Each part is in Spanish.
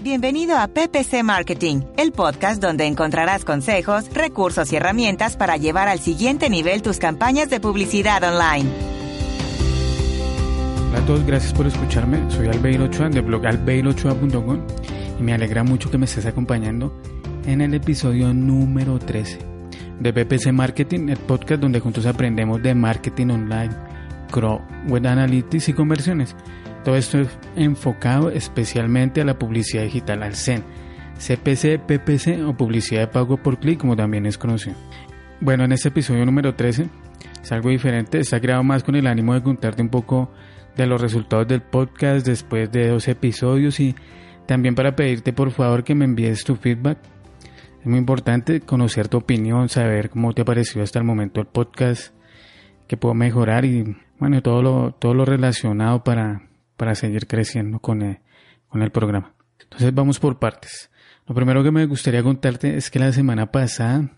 Bienvenido a PPC Marketing, el podcast donde encontrarás consejos, recursos y herramientas para llevar al siguiente nivel tus campañas de publicidad online. Hola a todos, gracias por escucharme. Soy Albeiro Ochoa de blog albeirochoa.com y me alegra mucho que me estés acompañando en el episodio número 13 de PPC Marketing, el podcast donde juntos aprendemos de marketing online Crow, Web Analytics y conversiones. Todo esto es enfocado especialmente a la publicidad digital, al CEN, CPC, PPC o publicidad de pago por clic, como también es conocido. Bueno, en este episodio número 13 es algo diferente, está creado más con el ánimo de contarte un poco de los resultados del podcast después de dos episodios y también para pedirte por favor que me envíes tu feedback. Es muy importante conocer tu opinión, saber cómo te ha parecido hasta el momento el podcast, que puedo mejorar y bueno, todo lo, todo lo relacionado para, para seguir creciendo con el, con el programa. Entonces vamos por partes. Lo primero que me gustaría contarte es que la semana pasada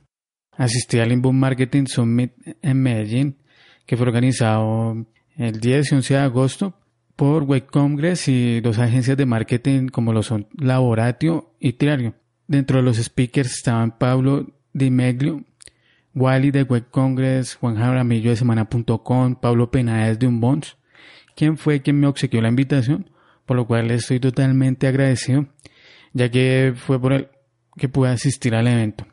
asistí al Inbound Marketing Summit en Medellín, que fue organizado el 10 y 11 de agosto por Web Congress y dos agencias de marketing como lo son Laboratio y Triario. Dentro de los speakers estaban Pablo Di Meglio, Wally de Web Congress, Juan Jaramillo de Semana.com, Pablo Penaez de Unbonds, quien fue quien me obsequió la invitación, por lo cual estoy totalmente agradecido, ya que fue por él que pude asistir al evento.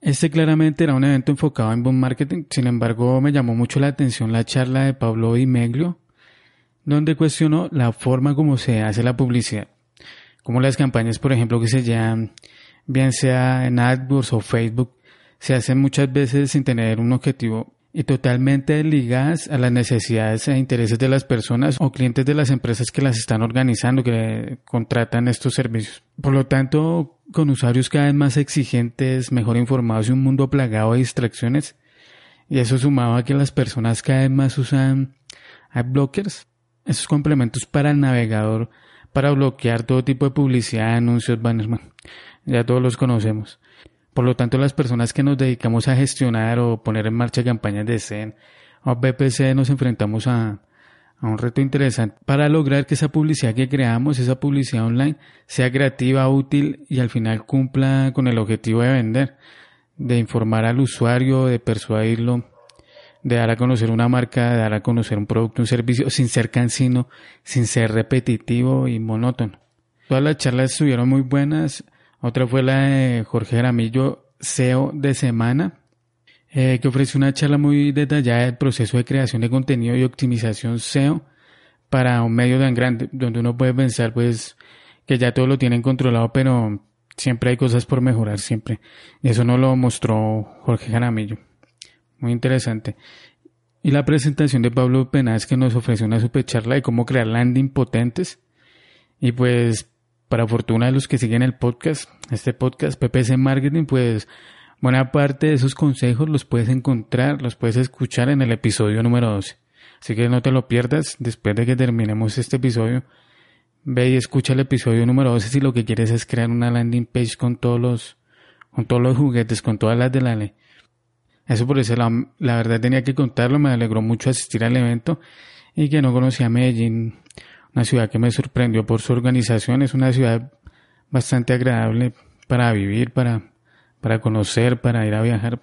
Este claramente era un evento enfocado en boom marketing, sin embargo me llamó mucho la atención la charla de Pablo Meglio, donde cuestionó la forma como se hace la publicidad, como las campañas, por ejemplo, que se llaman bien sea en AdWords o Facebook, se hacen muchas veces sin tener un objetivo y totalmente ligadas a las necesidades e intereses de las personas o clientes de las empresas que las están organizando, que contratan estos servicios. Por lo tanto, con usuarios cada vez más exigentes, mejor informados y un mundo plagado de distracciones, y eso sumado a que las personas cada vez más usan adblockers, esos complementos para el navegador, para bloquear todo tipo de publicidad, anuncios, banners, ya todos los conocemos. Por lo tanto, las personas que nos dedicamos a gestionar o poner en marcha campañas de CEN o BPC nos enfrentamos a, a un reto interesante para lograr que esa publicidad que creamos, esa publicidad online, sea creativa, útil y al final cumpla con el objetivo de vender, de informar al usuario, de persuadirlo, de dar a conocer una marca, de dar a conocer un producto, un servicio, sin ser cansino, sin ser repetitivo y monótono. Todas las charlas estuvieron muy buenas. Otra fue la de Jorge Jaramillo, SEO de Semana, eh, que ofrece una charla muy detallada del proceso de creación de contenido y optimización SEO para un medio tan grande, donde uno puede pensar pues que ya todo lo tienen controlado, pero siempre hay cosas por mejorar, siempre. Y eso no lo mostró Jorge Jaramillo. Muy interesante. Y la presentación de Pablo Penaz que nos ofrece una super charla de cómo crear landing potentes. Y pues para fortuna de los que siguen el podcast, este podcast PPC Marketing, pues buena parte de esos consejos los puedes encontrar, los puedes escuchar en el episodio número 12. Así que no te lo pierdas después de que terminemos este episodio. Ve y escucha el episodio número 12 si lo que quieres es crear una landing page con todos los, con todos los juguetes, con todas las de la ley. Eso por eso la, la verdad tenía que contarlo, me alegró mucho asistir al evento y que no conocía Medellín una ciudad que me sorprendió por su organización, es una ciudad bastante agradable para vivir, para, para conocer, para ir a viajar.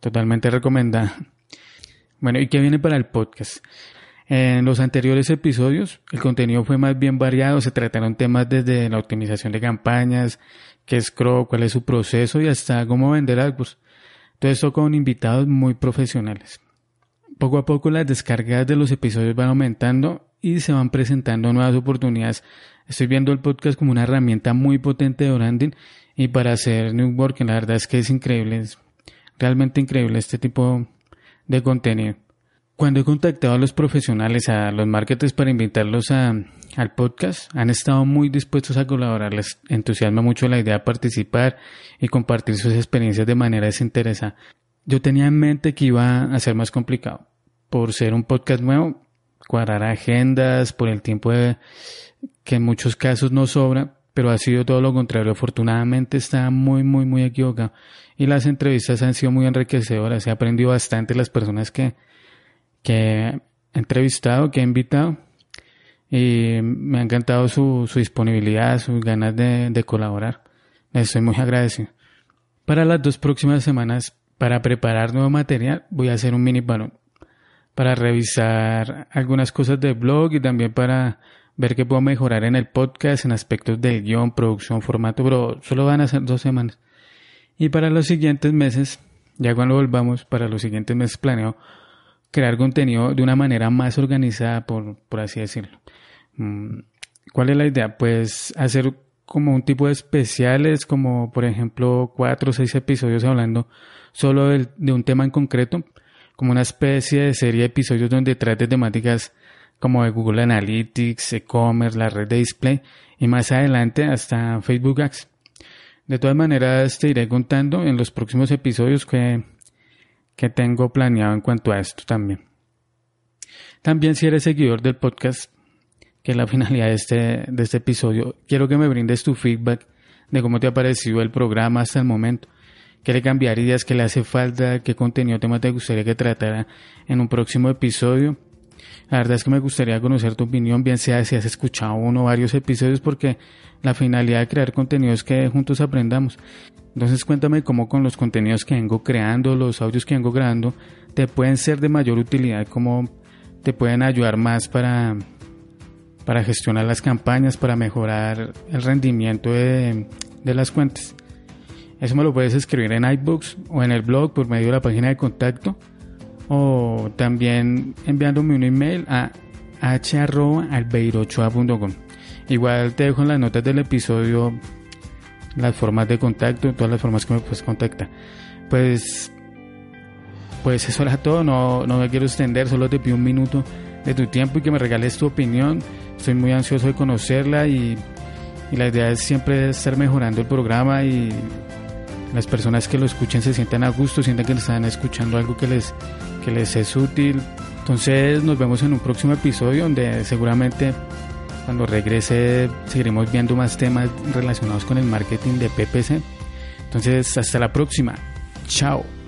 Totalmente recomendada. Bueno, ¿y qué viene para el podcast? En los anteriores episodios el contenido fue más bien variado, se trataron temas desde la optimización de campañas, qué es Crow, cuál es su proceso y hasta cómo vender algo. Todo esto con invitados muy profesionales. Poco a poco las descargas de los episodios van aumentando y se van presentando nuevas oportunidades. Estoy viendo el podcast como una herramienta muy potente de branding y para hacer New Work, la verdad es que es increíble, es realmente increíble este tipo de contenido. cuando he contactado a los profesionales, a los marketers para invitarlos a, al podcast, han estado muy dispuestos a colaborar. Les entusiasma mucho la idea de participar y compartir sus experiencias de manera desinteresada. Yo tenía en mente que iba a ser más complicado por ser un podcast nuevo, cuadrar agendas, por el tiempo que en muchos casos no sobra, pero ha sido todo lo contrario. Afortunadamente está muy, muy, muy equivocado. Y las entrevistas han sido muy enriquecedoras. He aprendido bastante las personas que, que he entrevistado, que he invitado. Y me ha encantado su, su disponibilidad, sus ganas de, de colaborar. Les estoy muy agradecido. Para las dos próximas semanas, para preparar nuevo material, voy a hacer un mini balón para revisar algunas cosas del blog y también para ver qué puedo mejorar en el podcast en aspectos del guion, producción, formato, pero solo van a ser dos semanas. Y para los siguientes meses, ya cuando volvamos, para los siguientes meses planeo crear contenido de una manera más organizada, por, por así decirlo. Mm, ¿Cuál es la idea? Pues hacer como un tipo de especiales, como por ejemplo cuatro o seis episodios hablando solo de, de un tema en concreto, como una especie de serie de episodios donde trate temáticas como de Google Analytics, e-commerce, la red de display y más adelante hasta Facebook Ads. De todas maneras te iré contando en los próximos episodios que, que tengo planeado en cuanto a esto también. También si eres seguidor del podcast, que es la finalidad de este, de este episodio, quiero que me brindes tu feedback de cómo te ha parecido el programa hasta el momento. ¿Qué le cambiarías? ¿Qué le hace falta? ¿Qué contenido tema te gustaría que tratara en un próximo episodio? La verdad es que me gustaría conocer tu opinión, bien sea si has escuchado uno o varios episodios, porque la finalidad de crear contenido es que juntos aprendamos. Entonces cuéntame cómo con los contenidos que vengo creando, los audios que vengo grabando, te pueden ser de mayor utilidad, cómo te pueden ayudar más para, para gestionar las campañas, para mejorar el rendimiento de, de las cuentas. Eso me lo puedes escribir en iBooks o en el blog por medio de la página de contacto o también enviándome un email a h.albeirochoa.com. Igual te dejo en las notas del episodio las formas de contacto, todas las formas que me puedes contactar. Pues, pues eso era todo, no, no me quiero extender, solo te pido un minuto de tu tiempo y que me regales tu opinión. Estoy muy ansioso de conocerla y, y la idea es siempre estar mejorando el programa y las personas que lo escuchen se sientan a gusto, sientan que están escuchando algo que les, que les es útil. Entonces nos vemos en un próximo episodio donde seguramente cuando regrese seguiremos viendo más temas relacionados con el marketing de PPC. Entonces hasta la próxima. Chao.